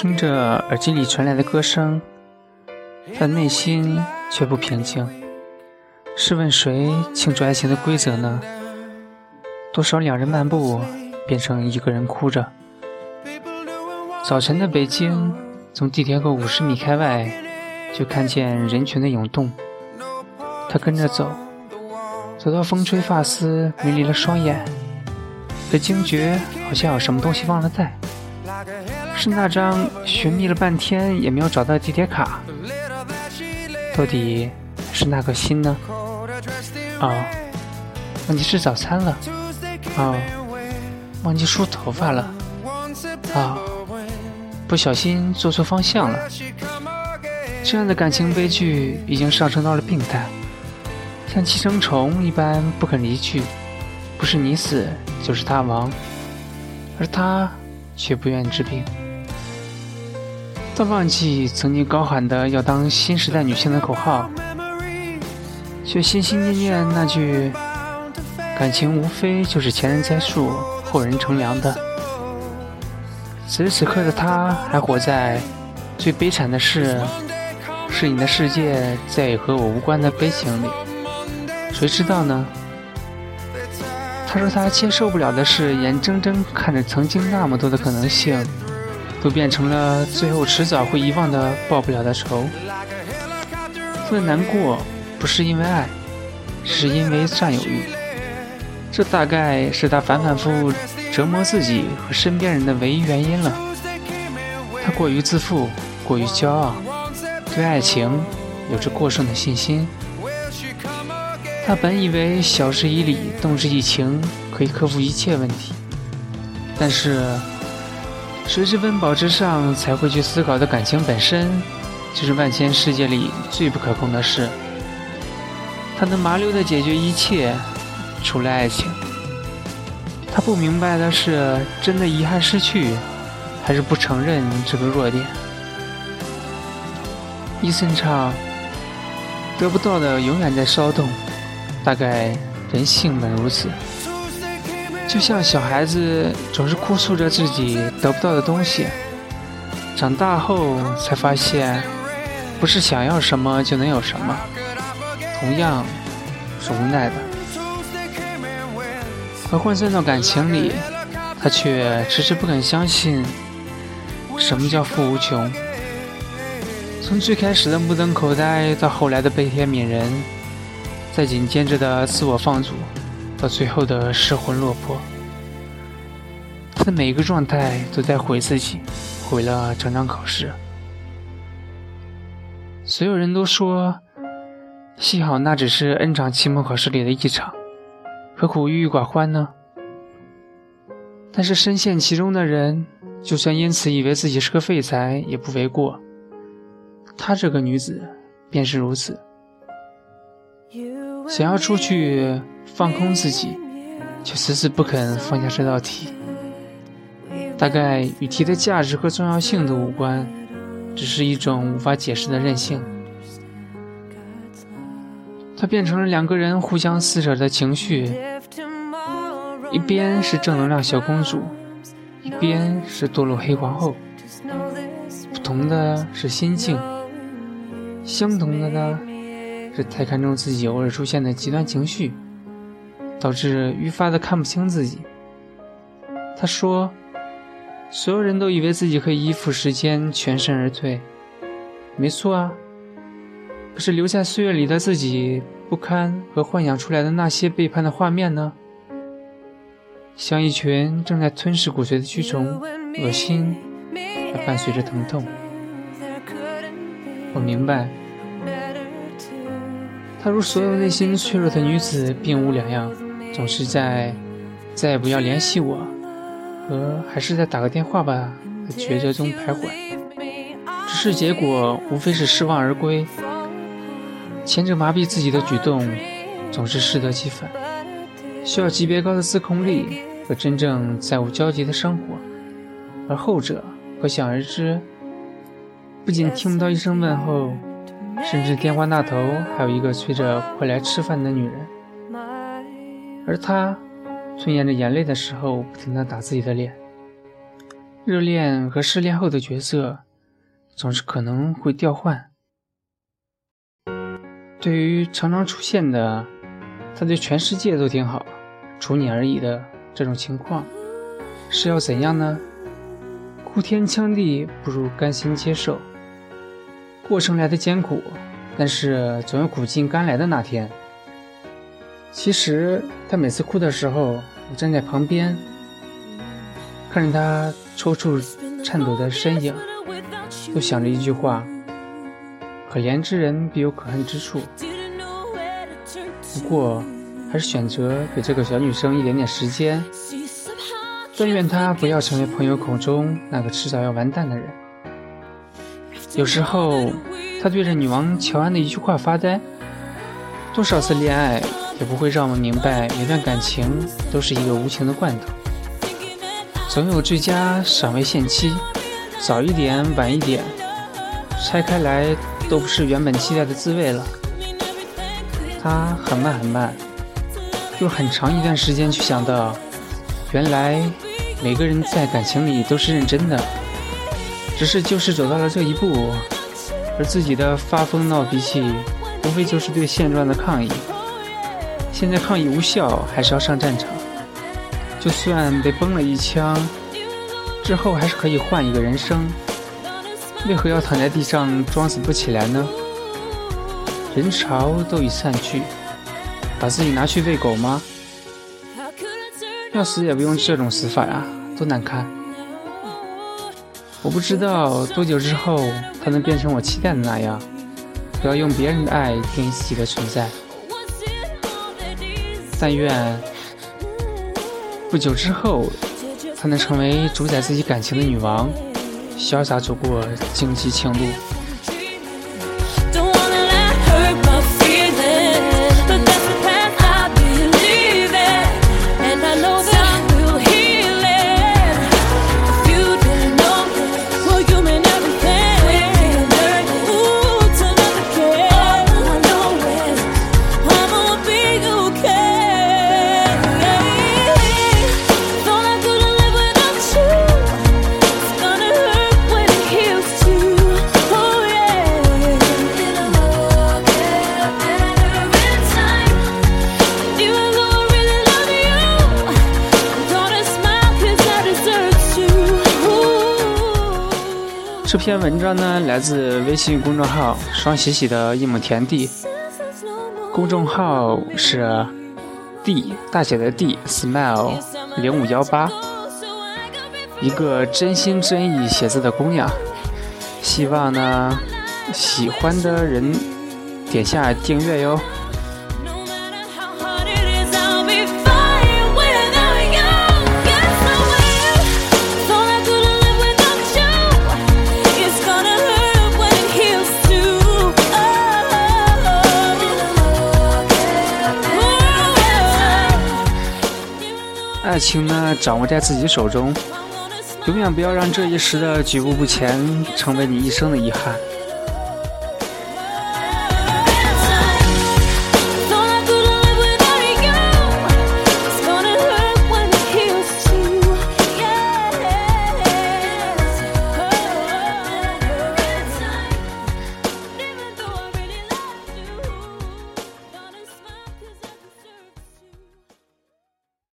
听着耳机里传来的歌声，他内心却不平静。试问谁庆祝爱情的规则呢？多少两人漫步变成一个人哭着。早晨的北京，从地铁口五十米开外就看见人群的涌动。他跟着走，走到风吹发丝迷离了双眼，他惊觉好像有什么东西忘了带，是那张寻觅了半天也没有找到地铁卡。到底是那颗心呢？哦，忘记吃早餐了。哦，忘记梳头发了。哦，不小心坐错方向了。这样的感情悲剧已经上升到了病态，像寄生虫一般不肯离去，不是你死就是他亡，而他却不愿治病。他忘记曾经高喊的要当新时代女性的口号。却心心念念那句“感情无非就是前人栽树，后人乘凉”的。此时此刻的他，还活在最悲惨的事是你的世界再也和我无关的悲情里。谁知道呢？他说他接受不了的是，眼睁睁看着曾经那么多的可能性，都变成了最后迟早会遗忘的报不了的仇。他的难过。不是因为爱，是因为占有欲。这大概是他反反复复折磨自己和身边人的唯一原因了。他过于自负，过于骄傲，对爱情有着过剩的信心。他本以为晓之以理，动之以情，可以克服一切问题。但是，谁知温饱之上才会去思考的感情本身，就是万千世界里最不可控的事。他能麻溜的解决一切，除了爱情。他不明白的是，真的遗憾失去，还是不承认这个弱点。伊森唱：“得不到的永远在骚动，大概人性本如此。就像小孩子总是哭诉着自己得不到的东西，长大后才发现，不是想要什么就能有什么。”同样是无奈的，而换算到感情里，他却迟迟不肯相信什么叫富无穷。从最开始的目瞪口呆，到后来的悲天悯人，再紧接着的自我放逐，到最后的失魂落魄，他的每一个状态都在毁自己，毁了整场考试。所有人都说。幸好那只是 N 场期末考试里的一场，何苦郁郁寡欢呢？但是深陷其中的人，就算因此以为自己是个废材，也不为过。她这个女子便是如此，想要出去放空自己，却迟迟不肯放下这道题。大概与题的价值和重要性都无关，只是一种无法解释的任性。它变成了两个人互相撕扯的情绪，一边是正能量小公主，一边是堕落黑皇后。不同的是心境，相同的呢是太看重自己偶尔出现的极端情绪，导致愈发的看不清自己。他说：“所有人都以为自己可以依附时间全身而退，没错啊。”可是留在岁月里的自己不堪和幻想出来的那些背叛的画面呢？像一群正在吞噬骨髓的蛆虫，恶心，还伴随着疼痛。我明白，她如所有内心脆弱的女子，并无两样，总是在“再也不要联系我”和“还是再打个电话吧”的抉择中徘徊。只是结果无非是失望而归。前者麻痹自己的举动，总是适得其反，需要级别高的自控力和真正再无交集的生活；而后者可想而知，不仅听不到一声问候，甚至电话那头还有一个催着快来吃饭的女人，而他吞咽着眼泪的时候，不停地打自己的脸，热恋和失恋后的角色总是可能会调换。对于常常出现的他对全世界都挺好，除你而已的这种情况，是要怎样呢？哭天抢地不如甘心接受。过程来的艰苦，但是总有苦尽甘来的那天。其实他每次哭的时候，我站在旁边，看着他抽搐、颤抖的身影，都想着一句话：可怜之人必有可恨之处。不过，还是选择给这个小女生一点点时间。但愿她不要成为朋友口中那个迟早要完蛋的人。有时候，他对着女王乔安的一句话发呆。多少次恋爱也不会让我们明白，每段感情都是一个无情的罐头，总有最佳赏味限期，早一点晚一点，拆开来都不是原本期待的滋味了。他很慢很慢，用很长一段时间去想到，原来每个人在感情里都是认真的。只是就是走到了这一步，而自己的发疯闹脾气，无非就是对现状的抗议。现在抗议无效，还是要上战场。就算被崩了一枪，之后还是可以换一个人生。为何要躺在地上装死不起来呢？人潮都已散去，把自己拿去喂狗吗？要死也不用这种死法呀，多难看！我不知道多久之后，他能变成我期待的那样。不要用别人的爱定义自己的存在。但愿不久之后，他能成为主宰自己感情的女王，潇洒走过荆棘情路。这篇文章呢，来自微信公众号“双喜喜”的一亩田地，公众号是 D 大写的 D smile 零五幺八，一个真心真意写字的姑娘，希望呢喜欢的人点下订阅哟。爱情呢，掌握在自己手中，永远不要让这一时的举步不前成为你一生的遗憾。